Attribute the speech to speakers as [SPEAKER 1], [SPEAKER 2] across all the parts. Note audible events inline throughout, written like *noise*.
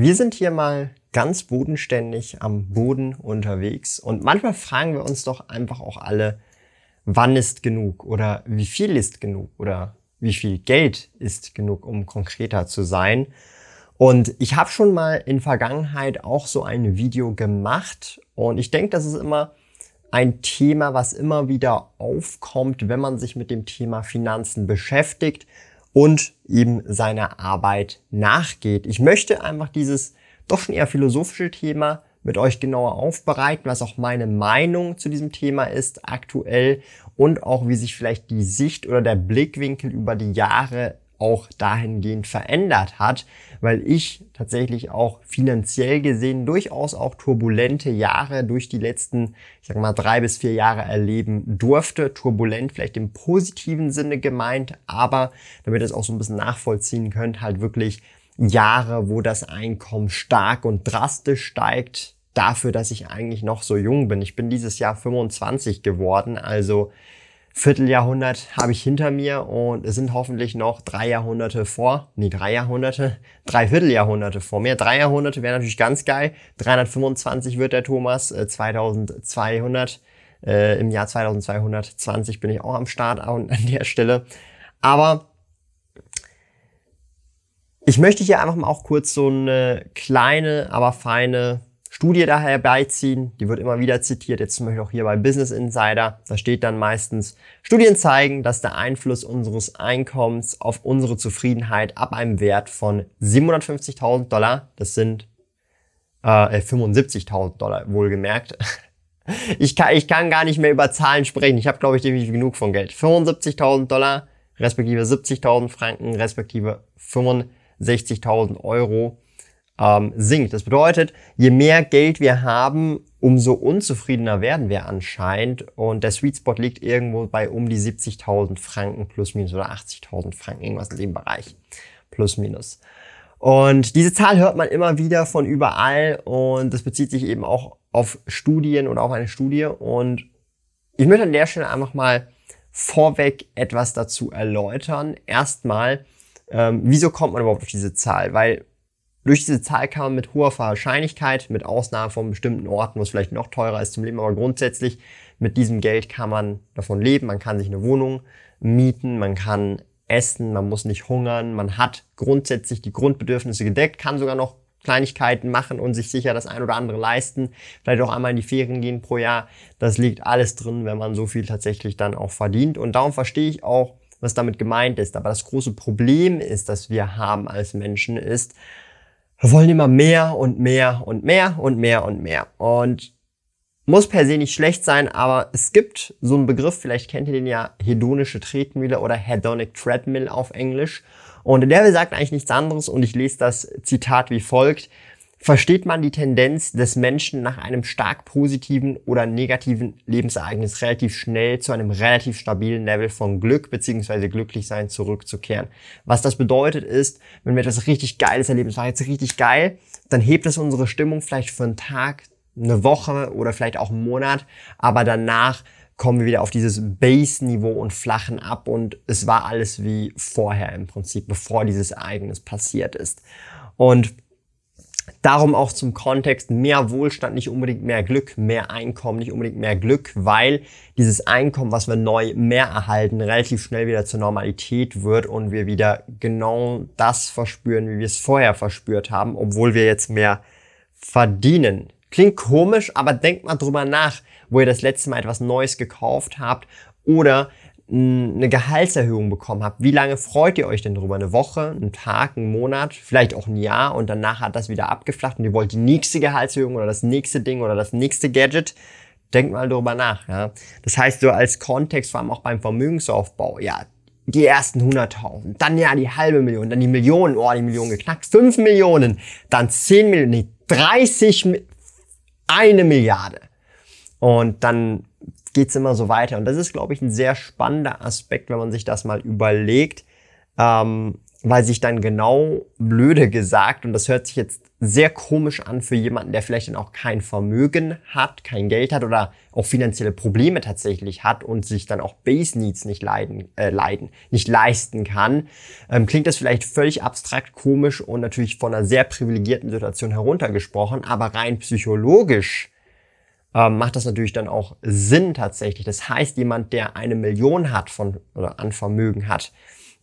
[SPEAKER 1] Wir sind hier mal ganz bodenständig am Boden unterwegs und manchmal fragen wir uns doch einfach auch alle, wann ist genug oder wie viel ist genug oder wie viel Geld ist genug, um konkreter zu sein. Und ich habe schon mal in Vergangenheit auch so ein Video gemacht und ich denke, das ist immer ein Thema, was immer wieder aufkommt, wenn man sich mit dem Thema Finanzen beschäftigt und eben seiner Arbeit nachgeht. Ich möchte einfach dieses doch schon eher philosophische Thema mit euch genauer aufbereiten, was auch meine Meinung zu diesem Thema ist aktuell und auch wie sich vielleicht die Sicht oder der Blickwinkel über die Jahre auch dahingehend verändert hat, weil ich tatsächlich auch finanziell gesehen durchaus auch turbulente Jahre durch die letzten, ich sag mal, drei bis vier Jahre erleben durfte. Turbulent vielleicht im positiven Sinne gemeint, aber damit ihr es auch so ein bisschen nachvollziehen könnt, halt wirklich Jahre, wo das Einkommen stark und drastisch steigt, dafür, dass ich eigentlich noch so jung bin. Ich bin dieses Jahr 25 geworden, also Vierteljahrhundert habe ich hinter mir und es sind hoffentlich noch drei Jahrhunderte vor, nee, drei Jahrhunderte, drei Vierteljahrhunderte vor mir. Drei Jahrhunderte wäre natürlich ganz geil. 325 wird der Thomas, äh, 2200, äh, im Jahr 2220 bin ich auch am Start an der Stelle. Aber ich möchte hier einfach mal auch kurz so eine kleine, aber feine Studie daher beiziehen. Die wird immer wieder zitiert, jetzt zum Beispiel auch hier bei Business Insider. Da steht dann meistens, Studien zeigen, dass der Einfluss unseres Einkommens auf unsere Zufriedenheit ab einem Wert von 750.000 Dollar, das sind äh, 75.000 Dollar wohlgemerkt. *laughs* Ich kann, ich kann gar nicht mehr über Zahlen sprechen. Ich habe, glaube ich, definitiv genug von Geld. 75.000 Dollar, respektive 70.000 Franken, respektive 65.000 Euro ähm, sinkt. Das bedeutet, je mehr Geld wir haben, umso unzufriedener werden wir anscheinend. Und der Sweet Spot liegt irgendwo bei um die 70.000 Franken plus minus oder 80.000 Franken, irgendwas in dem Bereich plus minus. Und diese Zahl hört man immer wieder von überall und das bezieht sich eben auch auf Studien oder auf eine Studie. Und ich möchte an der Stelle einfach mal vorweg etwas dazu erläutern. Erstmal, ähm, wieso kommt man überhaupt auf diese Zahl? Weil durch diese Zahl kann man mit hoher Wahrscheinlichkeit, mit Ausnahme von bestimmten Orten, wo es vielleicht noch teurer ist zum Leben, aber grundsätzlich mit diesem Geld kann man davon leben, man kann sich eine Wohnung mieten, man kann essen, man muss nicht hungern, man hat grundsätzlich die Grundbedürfnisse gedeckt, kann sogar noch Kleinigkeiten machen und sich sicher das ein oder andere leisten, vielleicht auch einmal in die Ferien gehen pro Jahr. Das liegt alles drin, wenn man so viel tatsächlich dann auch verdient. Und darum verstehe ich auch, was damit gemeint ist. Aber das große Problem ist, das wir haben als Menschen, ist, wir wollen immer mehr und mehr und mehr und mehr und mehr. Und muss per se nicht schlecht sein, aber es gibt so einen Begriff, vielleicht kennt ihr den ja, hedonische Tretmühle oder hedonic treadmill auf Englisch. Und der besagt eigentlich nichts anderes und ich lese das Zitat wie folgt versteht man die Tendenz des Menschen nach einem stark positiven oder negativen Lebensereignis relativ schnell zu einem relativ stabilen Level von Glück bzw. Glücklichsein zurückzukehren. Was das bedeutet ist, wenn wir etwas richtig Geiles erleben, es war jetzt richtig geil, dann hebt es unsere Stimmung vielleicht für einen Tag, eine Woche oder vielleicht auch einen Monat, aber danach kommen wir wieder auf dieses Base-Niveau und flachen ab und es war alles wie vorher im Prinzip, bevor dieses Ereignis passiert ist. Und Darum auch zum Kontext mehr Wohlstand, nicht unbedingt mehr Glück, mehr Einkommen, nicht unbedingt mehr Glück, weil dieses Einkommen, was wir neu mehr erhalten, relativ schnell wieder zur Normalität wird und wir wieder genau das verspüren, wie wir es vorher verspürt haben, obwohl wir jetzt mehr verdienen. Klingt komisch, aber denkt mal drüber nach, wo ihr das letzte Mal etwas Neues gekauft habt oder eine Gehaltserhöhung bekommen habt, wie lange freut ihr euch denn drüber? Eine Woche, einen Tag, einen Monat, vielleicht auch ein Jahr und danach hat das wieder abgeflacht und ihr wollt die nächste Gehaltserhöhung oder das nächste Ding oder das nächste Gadget. Denkt mal drüber nach. Ja. Das heißt, so als Kontext, vor allem auch beim Vermögensaufbau, ja, die ersten 100.000, dann ja die halbe Million, dann die Millionen, oh, die Million geknackt, 5 Millionen, dann 10 Millionen, nee, 30, eine Milliarde. Und dann geht's immer so weiter. Und das ist, glaube ich, ein sehr spannender Aspekt, wenn man sich das mal überlegt, ähm, weil sich dann genau blöde gesagt, und das hört sich jetzt sehr komisch an für jemanden, der vielleicht dann auch kein Vermögen hat, kein Geld hat oder auch finanzielle Probleme tatsächlich hat und sich dann auch Base Needs nicht leiden, äh, leiden nicht leisten kann, ähm, klingt das vielleicht völlig abstrakt, komisch und natürlich von einer sehr privilegierten Situation heruntergesprochen, aber rein psychologisch ähm, macht das natürlich dann auch Sinn tatsächlich. Das heißt, jemand, der eine Million hat von oder an Vermögen hat,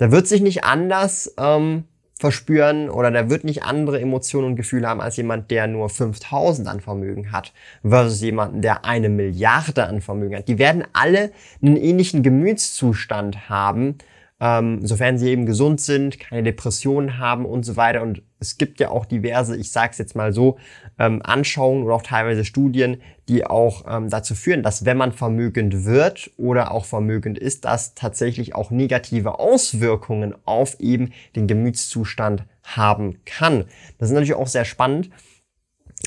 [SPEAKER 1] der wird sich nicht anders ähm, verspüren oder der wird nicht andere Emotionen und Gefühle haben als jemand, der nur 5000 an Vermögen hat versus jemanden, der eine Milliarde an Vermögen hat. Die werden alle einen ähnlichen Gemütszustand haben, ähm, sofern sie eben gesund sind, keine Depressionen haben und so weiter. Und es gibt ja auch diverse, ich sage es jetzt mal so, ähm, Anschauungen oder auch teilweise Studien, die auch ähm, dazu führen, dass wenn man vermögend wird oder auch vermögend ist, dass tatsächlich auch negative Auswirkungen auf eben den Gemütszustand haben kann. Das ist natürlich auch sehr spannend.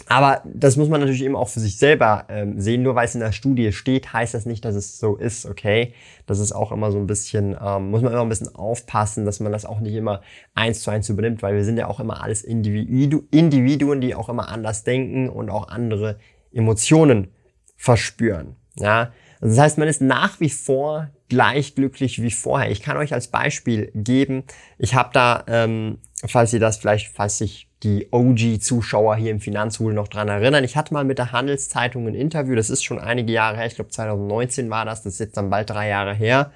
[SPEAKER 1] Aber das muss man natürlich eben auch für sich selber ähm, sehen. Nur weil es in der Studie steht, heißt das nicht, dass es so ist, okay? Das ist auch immer so ein bisschen, ähm, muss man immer ein bisschen aufpassen, dass man das auch nicht immer eins zu eins übernimmt, weil wir sind ja auch immer alles Individu Individuen, die auch immer anders denken und auch andere Emotionen verspüren. Ja? Also das heißt, man ist nach wie vor gleich glücklich wie vorher. Ich kann euch als Beispiel geben, ich habe da, ähm, falls ihr das vielleicht, falls sich die OG-Zuschauer hier im Finanzhul noch dran erinnern. Ich hatte mal mit der Handelszeitung ein Interview, das ist schon einige Jahre her, ich glaube 2019 war das, das ist jetzt dann bald drei Jahre her.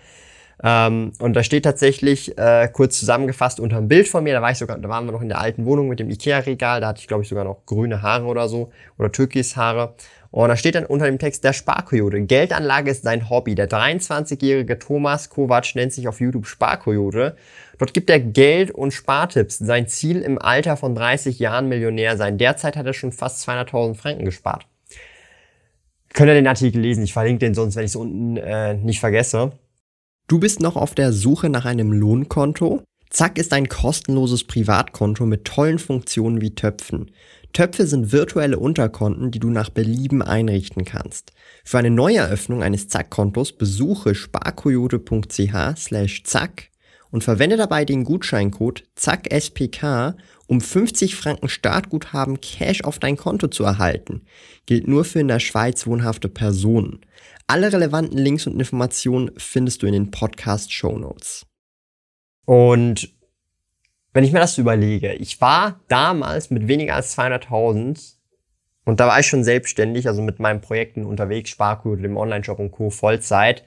[SPEAKER 1] Ähm, und da steht tatsächlich äh, kurz zusammengefasst unter einem Bild von mir, da war ich sogar, da waren wir noch in der alten Wohnung mit dem Ikea-Regal, da hatte ich glaube ich sogar noch grüne Haare oder so oder Türkishaare. Und da steht dann unter dem Text der Sparkoyote. Geldanlage ist sein Hobby. Der 23-jährige Thomas Kovac nennt sich auf YouTube Sparkoyote. Dort gibt er Geld und Spartipps. Sein Ziel im Alter von 30 Jahren Millionär sein. Derzeit hat er schon fast 200.000 Franken gespart. Könnt ihr den Artikel lesen? Ich verlinke den sonst, wenn ich es unten äh, nicht vergesse. Du bist noch auf der Suche nach einem Lohnkonto? Zack ist ein kostenloses Privatkonto mit tollen Funktionen wie Töpfen. Töpfe sind virtuelle Unterkonten, die du nach Belieben einrichten kannst. Für eine Neueröffnung eines Zack-Kontos besuche sparkoyote.ch slash zack und verwende dabei den Gutscheincode ZACKSPK, um 50 Franken Startguthaben Cash auf dein Konto zu erhalten. Gilt nur für in der Schweiz wohnhafte Personen. Alle relevanten Links und Informationen findest du in den Podcast Show Notes. Und wenn ich mir das überlege, ich war damals mit weniger als 200.000 und da war ich schon selbstständig, also mit meinen Projekten unterwegs, Sparkur, dem Online-Shop und Co. Vollzeit.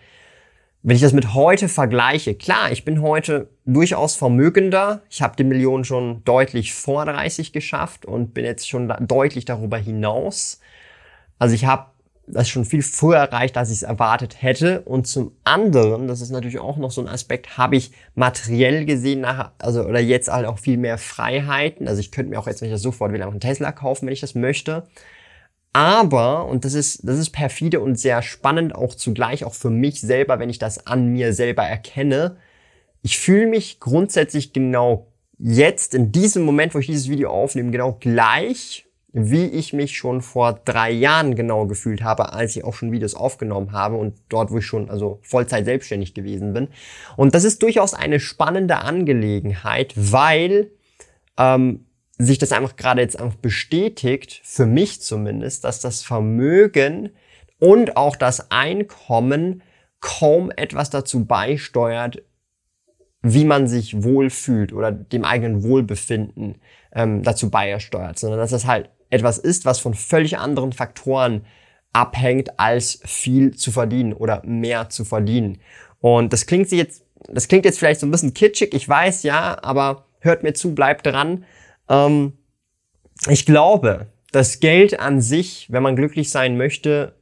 [SPEAKER 1] Wenn ich das mit heute vergleiche, klar, ich bin heute durchaus vermögender. Ich habe die Millionen schon deutlich vor 30 geschafft und bin jetzt schon deutlich darüber hinaus. Also ich habe das schon viel früher erreicht, als ich es erwartet hätte. Und zum anderen, das ist natürlich auch noch so ein Aspekt, habe ich materiell gesehen nach, also oder jetzt halt auch viel mehr Freiheiten. Also ich könnte mir auch jetzt, wenn ich das sofort wieder einen Tesla kaufen, wenn ich das möchte. Aber, und das ist, das ist perfide und sehr spannend auch zugleich, auch für mich selber, wenn ich das an mir selber erkenne, ich fühle mich grundsätzlich genau jetzt, in diesem Moment, wo ich dieses Video aufnehme, genau gleich wie ich mich schon vor drei Jahren genau gefühlt habe, als ich auch schon Videos aufgenommen habe und dort, wo ich schon also Vollzeit selbstständig gewesen bin. Und das ist durchaus eine spannende Angelegenheit, weil ähm, sich das einfach gerade jetzt einfach bestätigt, für mich zumindest, dass das Vermögen und auch das Einkommen kaum etwas dazu beisteuert, wie man sich wohlfühlt oder dem eigenen Wohlbefinden ähm, dazu beisteuert, sondern dass das halt etwas ist, was von völlig anderen Faktoren abhängt, als viel zu verdienen oder mehr zu verdienen. Und das klingt jetzt, das klingt jetzt vielleicht so ein bisschen kitschig, ich weiß ja, aber hört mir zu, bleibt dran. Ähm, ich glaube, dass Geld an sich, wenn man glücklich sein möchte,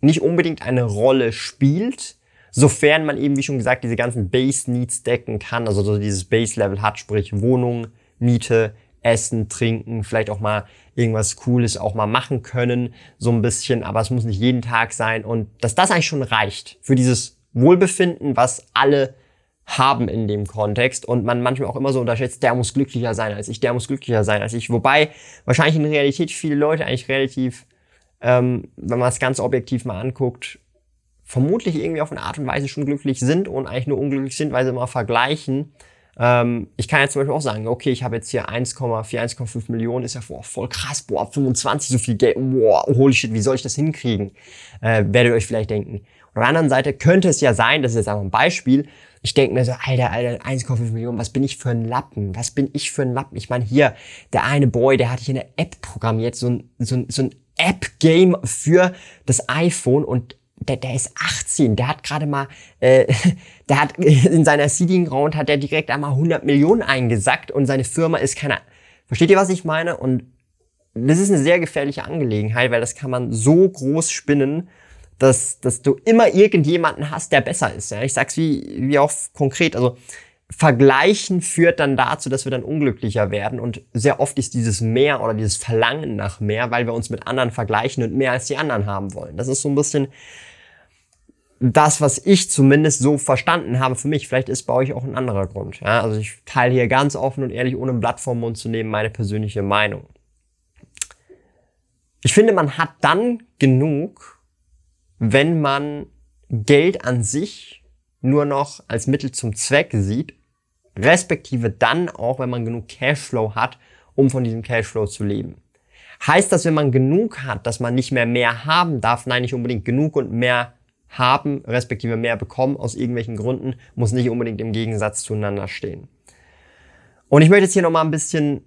[SPEAKER 1] nicht unbedingt eine Rolle spielt, sofern man eben, wie schon gesagt, diese ganzen Base Needs decken kann, also so dieses Base Level hat, sprich Wohnung, Miete, Essen, Trinken, vielleicht auch mal irgendwas Cooles auch mal machen können, so ein bisschen, aber es muss nicht jeden Tag sein und dass das eigentlich schon reicht für dieses Wohlbefinden, was alle haben in dem Kontext und man manchmal auch immer so unterschätzt, der muss glücklicher sein als ich, der muss glücklicher sein als ich. Wobei wahrscheinlich in Realität viele Leute eigentlich relativ, ähm, wenn man es ganz objektiv mal anguckt, vermutlich irgendwie auf eine Art und Weise schon glücklich sind und eigentlich nur unglücklich sind, weil sie immer vergleichen. Ähm, ich kann jetzt zum Beispiel auch sagen, okay, ich habe jetzt hier 1,4, 1,5 Millionen, ist ja boah, voll krass, boah, 25 so viel Geld, boah, holy shit, wie soll ich das hinkriegen? Äh, werdet ihr euch vielleicht denken. Und auf der anderen Seite könnte es ja sein, das ist jetzt einfach ein Beispiel, ich denke mir so, Alter, Alter, 1,5 Millionen, was bin ich für ein Lappen? Was bin ich für ein Lappen? Ich meine, hier, der eine Boy, der hatte hier eine App programmiert, so ein, so ein, so ein App-Game für das iPhone und der, der ist 18, der hat gerade mal, äh, *laughs* der hat *laughs* in seiner Seeding Round hat der direkt einmal 100 Millionen eingesackt und seine Firma ist keine, versteht ihr, was ich meine? Und das ist eine sehr gefährliche Angelegenheit, weil das kann man so groß spinnen, dass, dass du immer irgendjemanden hast, der besser ist. Ja? Ich sag's wie, wie auch konkret, also Vergleichen führt dann dazu, dass wir dann unglücklicher werden und sehr oft ist dieses Mehr oder dieses Verlangen nach mehr, weil wir uns mit anderen vergleichen und mehr als die anderen haben wollen. Das ist so ein bisschen das, was ich zumindest so verstanden habe für mich. Vielleicht ist bei euch auch ein anderer Grund. Ja? Also ich teile hier ganz offen und ehrlich, ohne ein Blatt vom Mund zu nehmen, meine persönliche Meinung. Ich finde, man hat dann genug, wenn man Geld an sich nur noch als Mittel zum Zweck sieht, respektive dann auch, wenn man genug Cashflow hat, um von diesem Cashflow zu leben. Heißt das, wenn man genug hat, dass man nicht mehr mehr haben darf? Nein, nicht unbedingt genug und mehr haben, respektive mehr bekommen aus irgendwelchen Gründen, muss nicht unbedingt im Gegensatz zueinander stehen. Und ich möchte jetzt hier nochmal ein bisschen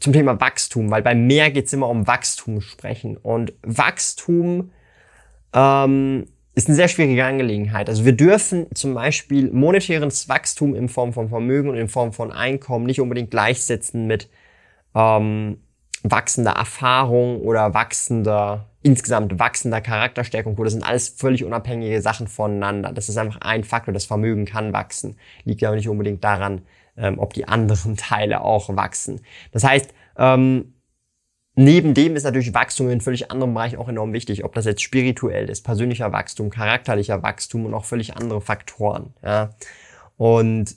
[SPEAKER 1] zum Thema Wachstum, weil bei mehr geht es immer um Wachstum sprechen. Und Wachstum ähm, ist eine sehr schwierige Angelegenheit. Also wir dürfen zum Beispiel monetäres Wachstum in Form von Vermögen und in Form von Einkommen nicht unbedingt gleichsetzen mit ähm, wachsender Erfahrung oder wachsender insgesamt wachsender Charakterstärkung. Das sind alles völlig unabhängige Sachen voneinander. Das ist einfach ein Faktor. Das Vermögen kann wachsen. Liegt aber nicht unbedingt daran, ähm, ob die anderen *laughs* Teile auch wachsen. Das heißt, ähm, neben dem ist natürlich Wachstum in völlig anderen Bereichen auch enorm wichtig. Ob das jetzt spirituell ist, persönlicher Wachstum, charakterlicher Wachstum und auch völlig andere Faktoren. Ja. Und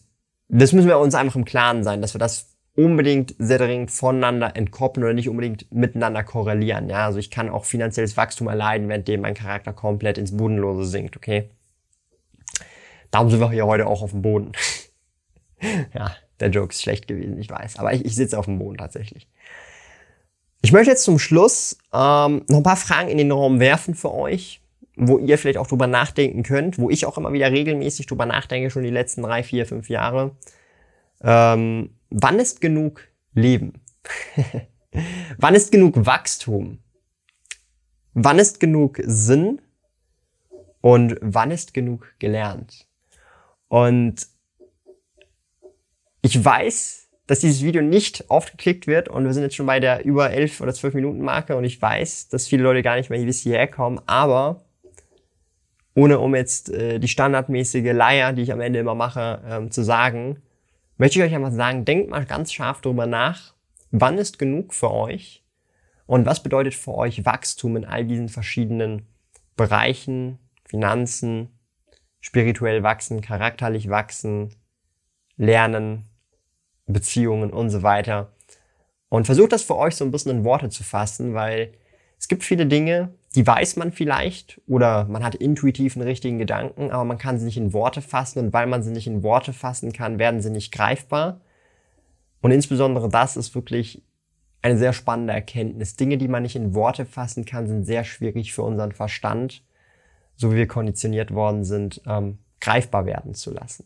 [SPEAKER 1] das müssen wir uns einfach im Klaren sein, dass wir das unbedingt sehr dringend voneinander entkoppeln oder nicht unbedingt miteinander korrelieren. Ja, also ich kann auch finanzielles Wachstum erleiden, währenddem mein Charakter komplett ins Bodenlose sinkt, okay? Darum sind wir hier heute auch auf dem Boden. *laughs* ja, der Joke ist schlecht gewesen, ich weiß. Aber ich, ich sitze auf dem Boden tatsächlich. Ich möchte jetzt zum Schluss ähm, noch ein paar Fragen in den Raum werfen für euch, wo ihr vielleicht auch drüber nachdenken könnt, wo ich auch immer wieder regelmäßig drüber nachdenke, schon die letzten drei, vier, fünf Jahre. Ähm, wann ist genug Leben? *laughs* wann ist genug Wachstum? Wann ist genug Sinn? Und wann ist genug gelernt? Und ich weiß, dass dieses Video nicht oft geklickt wird und wir sind jetzt schon bei der über 11 oder 12 Minuten Marke und ich weiß, dass viele Leute gar nicht mehr bis hierher kommen, aber ohne um jetzt äh, die standardmäßige Leier, die ich am Ende immer mache, ähm, zu sagen, möchte ich euch einfach sagen, denkt mal ganz scharf darüber nach, wann ist genug für euch und was bedeutet für euch Wachstum in all diesen verschiedenen Bereichen, Finanzen, spirituell wachsen, charakterlich wachsen, lernen, Beziehungen und so weiter. Und versucht das für euch so ein bisschen in Worte zu fassen, weil es gibt viele Dinge, die weiß man vielleicht oder man hat intuitiv einen richtigen Gedanken, aber man kann sie nicht in Worte fassen und weil man sie nicht in Worte fassen kann, werden sie nicht greifbar. Und insbesondere das ist wirklich eine sehr spannende Erkenntnis. Dinge, die man nicht in Worte fassen kann, sind sehr schwierig für unseren Verstand, so wie wir konditioniert worden sind, ähm, greifbar werden zu lassen.